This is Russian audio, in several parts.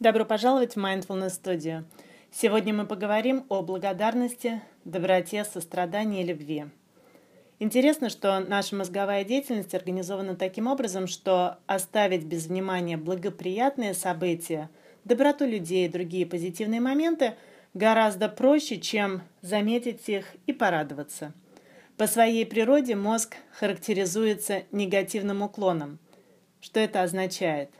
Добро пожаловать в Mindfulness Studio. Сегодня мы поговорим о благодарности, доброте, сострадании и любви. Интересно, что наша мозговая деятельность организована таким образом, что оставить без внимания благоприятные события, доброту людей и другие позитивные моменты гораздо проще, чем заметить их и порадоваться. По своей природе мозг характеризуется негативным уклоном. Что это означает?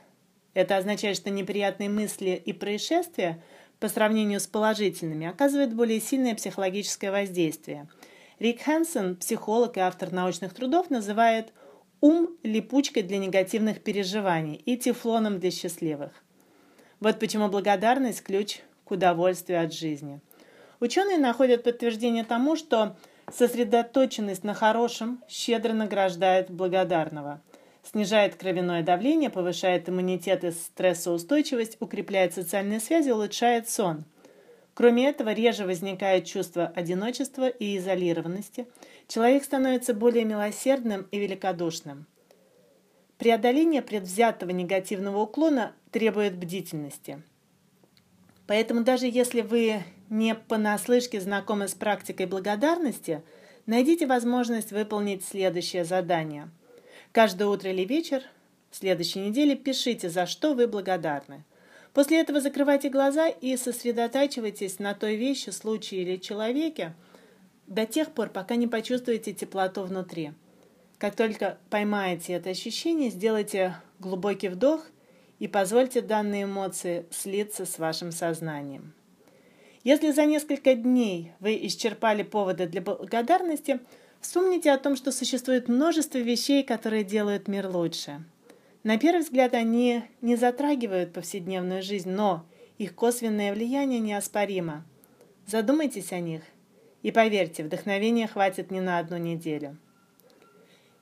Это означает, что неприятные мысли и происшествия по сравнению с положительными оказывают более сильное психологическое воздействие. Рик Хэнсон, психолог и автор научных трудов, называет ум липучкой для негативных переживаний и тефлоном для счастливых. Вот почему благодарность – ключ к удовольствию от жизни. Ученые находят подтверждение тому, что сосредоточенность на хорошем щедро награждает благодарного – снижает кровяное давление, повышает иммунитет и стрессоустойчивость, укрепляет социальные связи, улучшает сон. Кроме этого, реже возникает чувство одиночества и изолированности. Человек становится более милосердным и великодушным. Преодоление предвзятого негативного уклона требует бдительности. Поэтому даже если вы не понаслышке знакомы с практикой благодарности, найдите возможность выполнить следующее задание – Каждое утро или вечер в следующей неделе пишите, за что вы благодарны. После этого закрывайте глаза и сосредотачивайтесь на той вещи, случае или человеке до тех пор, пока не почувствуете теплоту внутри. Как только поймаете это ощущение, сделайте глубокий вдох и позвольте данные эмоции слиться с вашим сознанием. Если за несколько дней вы исчерпали поводы для благодарности – Вспомните о том, что существует множество вещей, которые делают мир лучше. На первый взгляд они не затрагивают повседневную жизнь, но их косвенное влияние неоспоримо. Задумайтесь о них, и поверьте, вдохновения хватит не на одну неделю.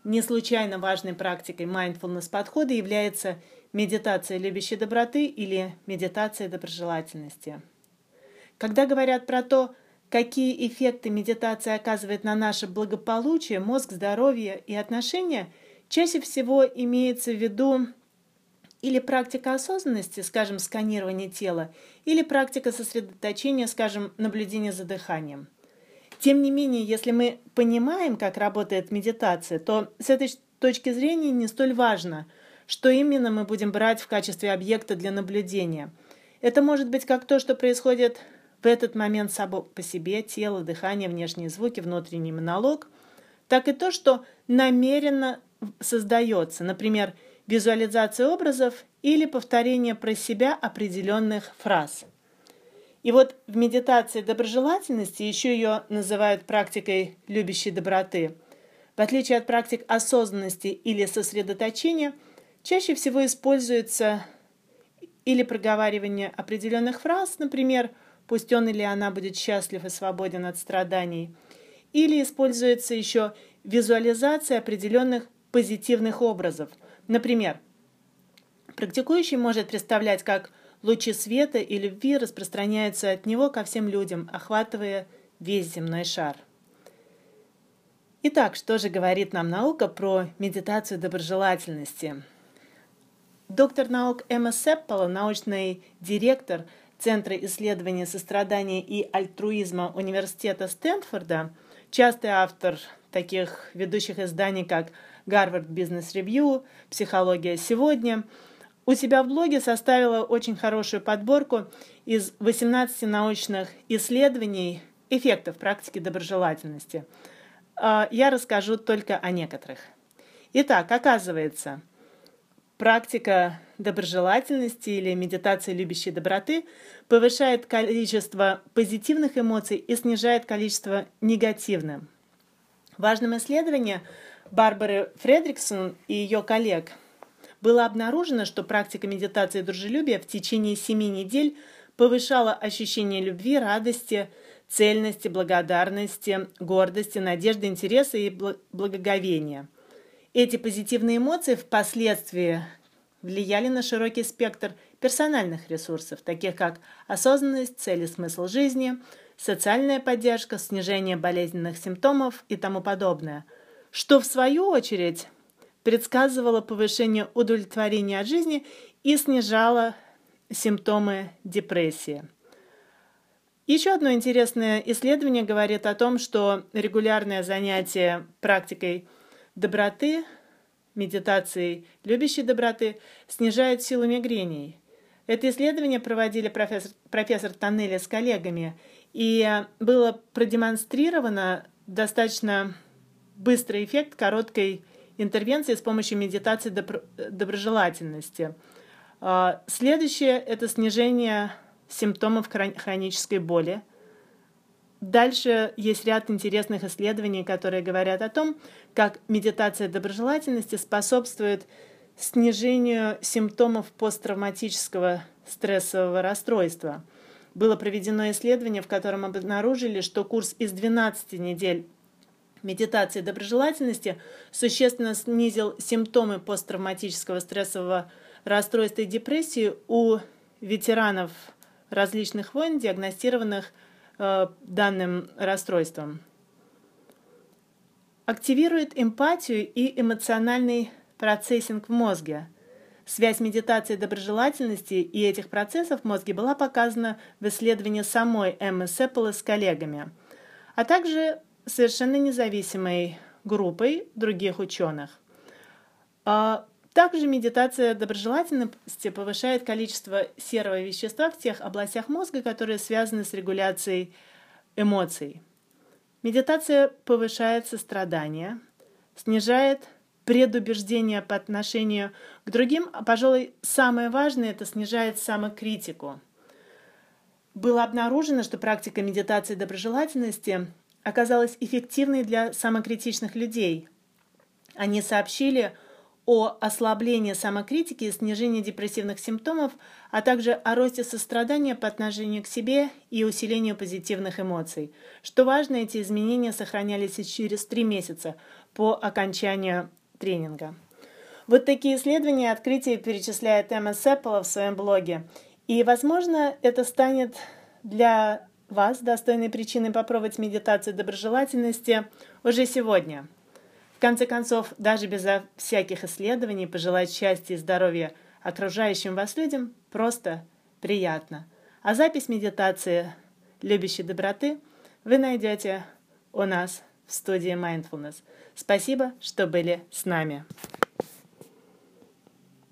Не случайно важной практикой mindfulness подхода является медитация любящей доброты или медитация доброжелательности. Когда говорят про то, какие эффекты медитация оказывает на наше благополучие, мозг, здоровье и отношения, чаще всего имеется в виду или практика осознанности, скажем, сканирование тела, или практика сосредоточения, скажем, наблюдение за дыханием. Тем не менее, если мы понимаем, как работает медитация, то с этой точки зрения не столь важно, что именно мы будем брать в качестве объекта для наблюдения. Это может быть как то, что происходит в этот момент само по себе тело, дыхание, внешние звуки, внутренний монолог, так и то, что намеренно создается, например, визуализация образов или повторение про себя определенных фраз. И вот в медитации доброжелательности еще ее называют практикой любящей доброты. В отличие от практик осознанности или сосредоточения, чаще всего используется или проговаривание определенных фраз, например, – пусть он или она будет счастлив и свободен от страданий. Или используется еще визуализация определенных позитивных образов. Например, практикующий может представлять, как лучи света и любви распространяются от него ко всем людям, охватывая весь земной шар. Итак, что же говорит нам наука про медитацию доброжелательности? Доктор наук Эмма Сеппала, научный директор Центра исследования сострадания и альтруизма Университета Стэнфорда, частый автор таких ведущих изданий, как Гарвард Бизнес Ревью, Психология сегодня, у себя в блоге составила очень хорошую подборку из 18 научных исследований эффектов практики доброжелательности. А, я расскажу только о некоторых. Итак, оказывается, Практика доброжелательности или медитация любящей доброты повышает количество позитивных эмоций и снижает количество негативных. В важном исследовании Барбары Фредриксон и ее коллег было обнаружено, что практика медитации дружелюбия в течение семи недель повышала ощущение любви, радости, цельности, благодарности, гордости, надежды, интереса и благоговения – эти позитивные эмоции впоследствии влияли на широкий спектр персональных ресурсов, таких как осознанность, цель и смысл жизни, социальная поддержка, снижение болезненных симптомов и тому подобное, что в свою очередь предсказывало повышение удовлетворения от жизни и снижало симптомы депрессии. Еще одно интересное исследование говорит о том, что регулярное занятие практикой доброты, медитацией любящей доброты снижает силу мигрений. Это исследование проводили профессор, профессор Тоннели с коллегами, и было продемонстрировано достаточно быстрый эффект короткой интервенции с помощью медитации доброжелательности. А, следующее – это снижение симптомов хронической боли. Дальше есть ряд интересных исследований, которые говорят о том, как медитация доброжелательности способствует снижению симптомов посттравматического стрессового расстройства. Было проведено исследование, в котором обнаружили, что курс из 12 недель медитации доброжелательности существенно снизил симптомы посттравматического стрессового расстройства и депрессии у ветеранов различных войн, диагностированных э, данным расстройством. Активирует эмпатию и эмоциональный процессинг в мозге. Связь медитации доброжелательности и этих процессов в мозге была показана в исследовании самой Эммы Сеппела с коллегами, а также совершенно независимой группой других ученых. Также медитация доброжелательности повышает количество серого вещества в тех областях мозга, которые связаны с регуляцией эмоций. Медитация повышает сострадание, снижает предубеждение по отношению к другим, а, пожалуй, самое важное – это снижает самокритику. Было обнаружено, что практика медитации доброжелательности оказалась эффективной для самокритичных людей. Они сообщили – о ослаблении самокритики и снижении депрессивных симптомов, а также о росте сострадания по отношению к себе и усилению позитивных эмоций. Что важно, эти изменения сохранялись и через три месяца по окончанию тренинга. Вот такие исследования и открытия перечисляет Эмма Сеппела в своем блоге. И, возможно, это станет для вас достойной причиной попробовать медитацию доброжелательности уже сегодня – в конце концов, даже без всяких исследований пожелать счастья и здоровья окружающим вас людям просто приятно. А запись медитации любящей доброты вы найдете у нас в студии Mindfulness. Спасибо, что были с нами.